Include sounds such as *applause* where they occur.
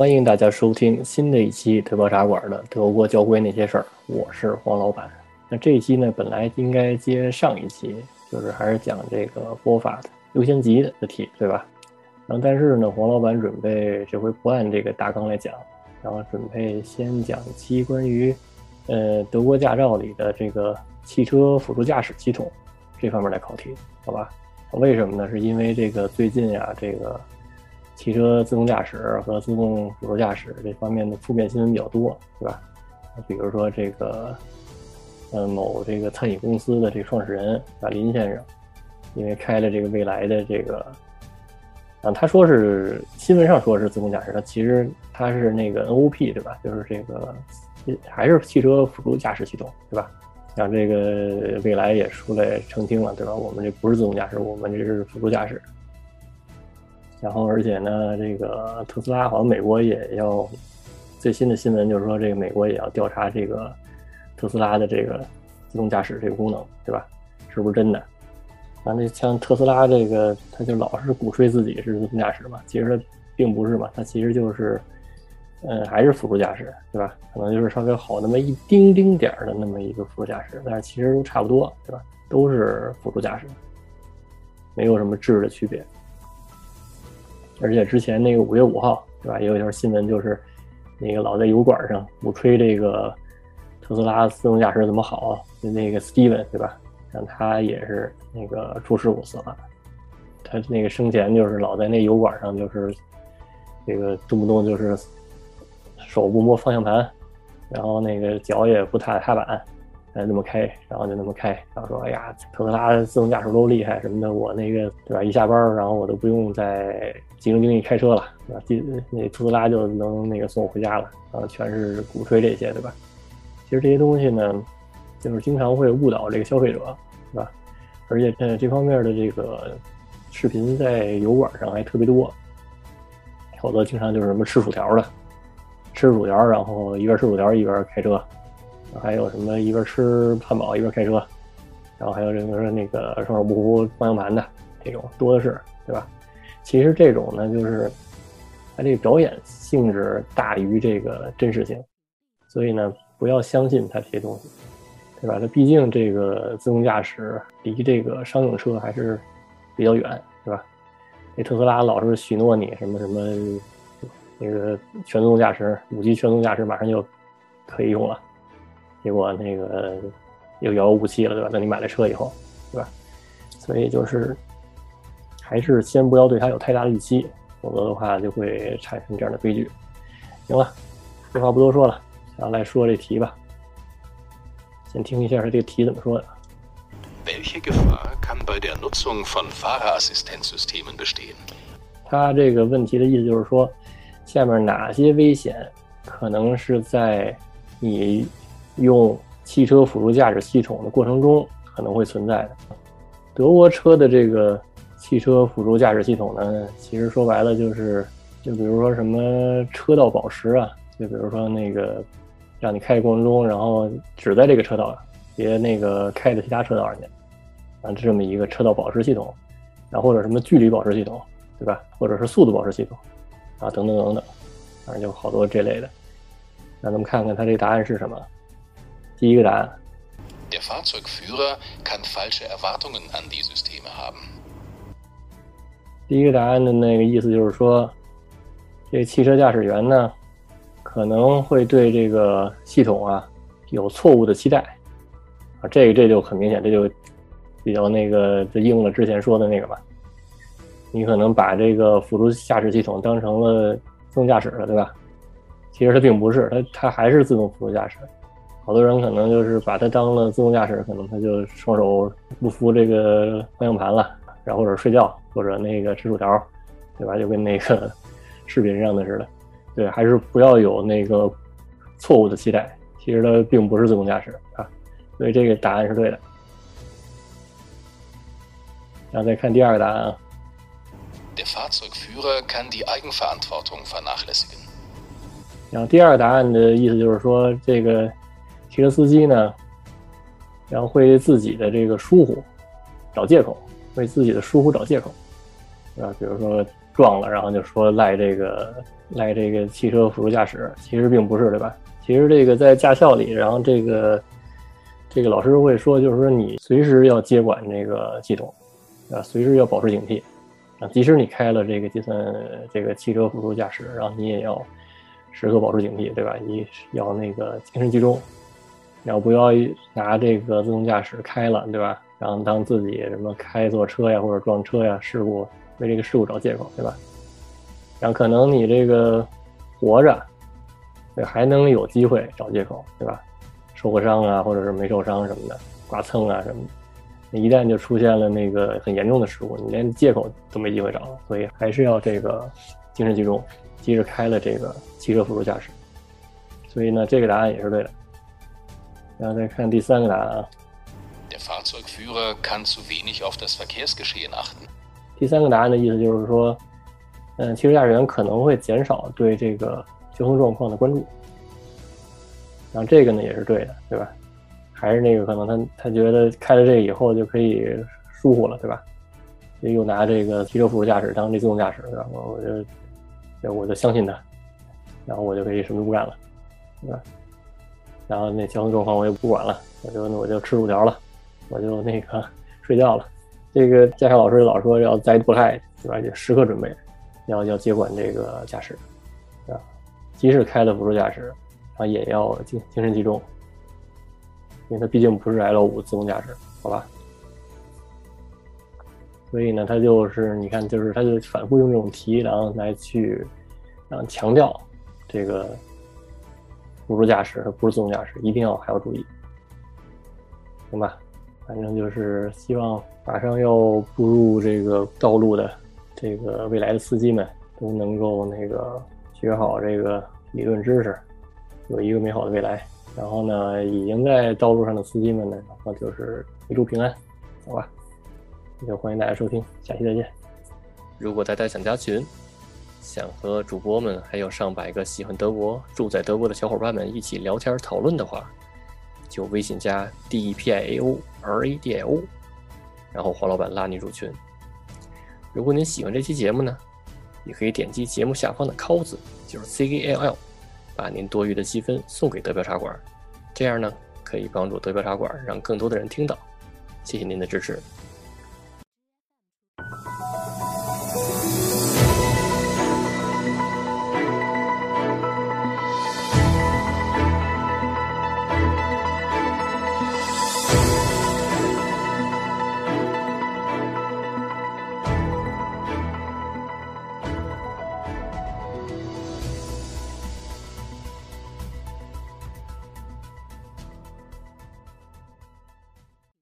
欢迎大家收听新的一期德国茶馆的德国交规那些事儿，我是黄老板。那这一期呢，本来应该接上一期，就是还是讲这个波法的优先级的题，对吧？然后但是呢，黄老板准备这回不按这个大纲来讲，然后准备先讲一期关于呃德国驾照里的这个汽车辅助驾驶系统这方面的考题，好吧？为什么呢？是因为这个最近呀，这个。汽车自动驾驶和自动辅助驾驶这方面的负面新闻比较多，对吧？比如说这个，呃，某这个餐饮公司的这个创始人啊林先生，因为开了这个未来的这个，啊，他说是新闻上说是自动驾驶，他其实他是那个 NOP，对吧？就是这个还是汽车辅助驾驶系统，对吧？像这个未来也出来澄清了，对吧？我们这不是自动驾驶，我们这是辅助驾驶。然后，而且呢，这个特斯拉好像美国也要最新的新闻就是说，这个美国也要调查这个特斯拉的这个自动驾驶这个功能，对吧？是不是真的？啊，那像特斯拉这个，他就老是鼓吹自己是自动驾驶嘛，其实并不是嘛，它其实就是，嗯，还是辅助驾驶，对吧？可能就是稍微好那么一丁丁点儿的那么一个辅助驾驶，但是其实都差不多，对吧？都是辅助驾驶，没有什么质的区别。而且之前那个五月五号，对吧？也有一条新闻，就是那个老在油管上鼓吹这个特斯拉自动驾驶怎么好，就那个 Steven，对吧？像他也是那个出事故死了。他那个生前就是老在那油管上，就是这个动不动就是手不摸方向盘，然后那个脚也不踏踏板。哎，那么开，然后就那么开，然后说，哎呀，特斯拉自动驾驶多厉害什么的，我那个对吧？一下班，然后我都不用再集中精力开车了，对吧？那特斯拉就能那个送我回家了，然后全是鼓吹这些，对吧？其实这些东西呢，就是经常会误导这个消费者，是吧？而且这，这方面的这个视频在油管上还特别多，好多经常就是什么吃薯条的，吃薯条，然后一边吃薯条一边开车。还有什么一边吃汉堡一边开车，然后还有这个那个双手不扶方向盘的这种多的是，对吧？其实这种呢，就是它这个表演性质大于这个真实性，所以呢，不要相信它这些东西，对吧？它毕竟这个自动驾驶离这个商用车还是比较远，对吧？那特斯拉老是许诺你什么什么那个全自动驾驶，五 G 全自动驾驶马上就可以用了。结果那个又遥遥无期了，对吧？等你买了车以后，对吧？所以就是还是先不要对它有太大的预期，否则的话就会产生这样的悲剧。行了，废话不多说了，然后来说这题吧。先听一下这个题怎么说的。Welche Gefahr kann bei der Nutzung von Fahrerassistenzsystemen bestehen？他这个问题的意思就是说，下面哪些危险可能是在你。用汽车辅助驾驶系统的过程中可能会存在的。德国车的这个汽车辅助驾驶系统呢，其实说白了就是，就比如说什么车道保持啊，就比如说那个让你开的过程中，然后只在这个车道上，别那个开到其他车道上去，啊，这么一个车道保持系统，然后或者什么距离保持系统，对吧？或者是速度保持系统，啊，等等等等，反正就好多这类的。那咱们看看它这个答案是什么。第一个答案。Der Fahrzeugführer kann falsche Erwartungen an die Systeme haben。第一个答案的那个意思就是说，这汽车驾驶员呢，可能会对这个系统啊有错误的期待啊，这个这就很明显，这就比较那个就应了之前说的那个吧。你可能把这个辅助驾驶系统当成了自动驾驶了，对吧？其实它并不是，它它还是自动辅助驾驶。好多人可能就是把它当了自动驾驶，可能他就双手不扶这个方向盘了，然后或者睡觉，或者那个吃薯条，对吧？就跟那个 *laughs* 视频上的似的。对，还是不要有那个错误的期待。其实它并不是自动驾驶啊，所以这个答案是对的。然后再看第二个答案啊。Der Fahrzeugführer kann die Eigenverantwortung vernachlässigen。然后第二个答案的意思就是说这个。汽车司机呢，然后会为自己的这个疏忽找借口，为自己的疏忽找借口，啊，比如说撞了，然后就说赖这个赖这个汽车辅助驾驶，其实并不是，对吧？其实这个在驾校里，然后这个这个老师会说，就是说你随时要接管这个系统，啊，随时要保持警惕，啊，即使你开了这个计算这个汽车辅助驾驶，然后你也要时刻保持警惕，对吧？你要那个精神集中，要不要拿这个自动驾驶开了，对吧？然后当自己什么开错车呀，或者撞车呀，事故为这个事故找借口，对吧？然后可能你这个活着，对，还能有机会找借口，对吧？受过伤啊，或者是没受伤什么的，剐蹭啊什么的。你一旦就出现了那个很严重的事故，你连借口都没机会找了。所以还是要这个精神集中，即使开了这个汽车辅助驾驶。所以呢，这个答案也是对的。然后再看第三个答案啊。Der Fahrzeugführer kann zu wenig auf das Verkehrsgeschehen achten. 第三个答案的意思就是说，嗯，汽车驾驶员可能会减少对这个交通状况的关注。然后这个呢也是对的，对吧？还是那个可能他他觉得开了这个以后就可以疏忽了，对吧？又拿这个汽车辅助驾驶当这自动驾驶，然后我就我就相信他，然后我就可以什么都不干了，对吧？然后那交通状况我也不管了，我就我就吃薯条了。我就那个 *laughs* 睡觉了。这个驾校老师老说要在不开，对吧？就时刻准备，要要接管这个驾驶，啊，即使开了辅助驾驶，啊，也要精精神集中，因为它毕竟不是 L 五自动驾驶，好吧？所以呢，他就是你看，就是他就反复用这种题，然后来去，然后强调这个辅助驾驶，不是自动驾驶，一定要还要注意，行吧？反正就是希望马上要步入这个道路的这个未来的司机们都能够那个学好这个理论知识，有一个美好的未来。然后呢，已经在道路上的司机们呢，然后就是一路平安，好吧？那就欢迎大家收听，下期再见。如果大家想加群，想和主播们还有上百个喜欢德国、住在德国的小伙伴们一起聊天讨论的话。就微信加 D E P I A O R A D I O，然后黄老板拉你入群。如果您喜欢这期节目呢，也可以点击节目下方的 “call” 字，就是 C A L L，把您多余的积分送给德标茶馆，这样呢可以帮助德标茶馆让更多的人听到。谢谢您的支持。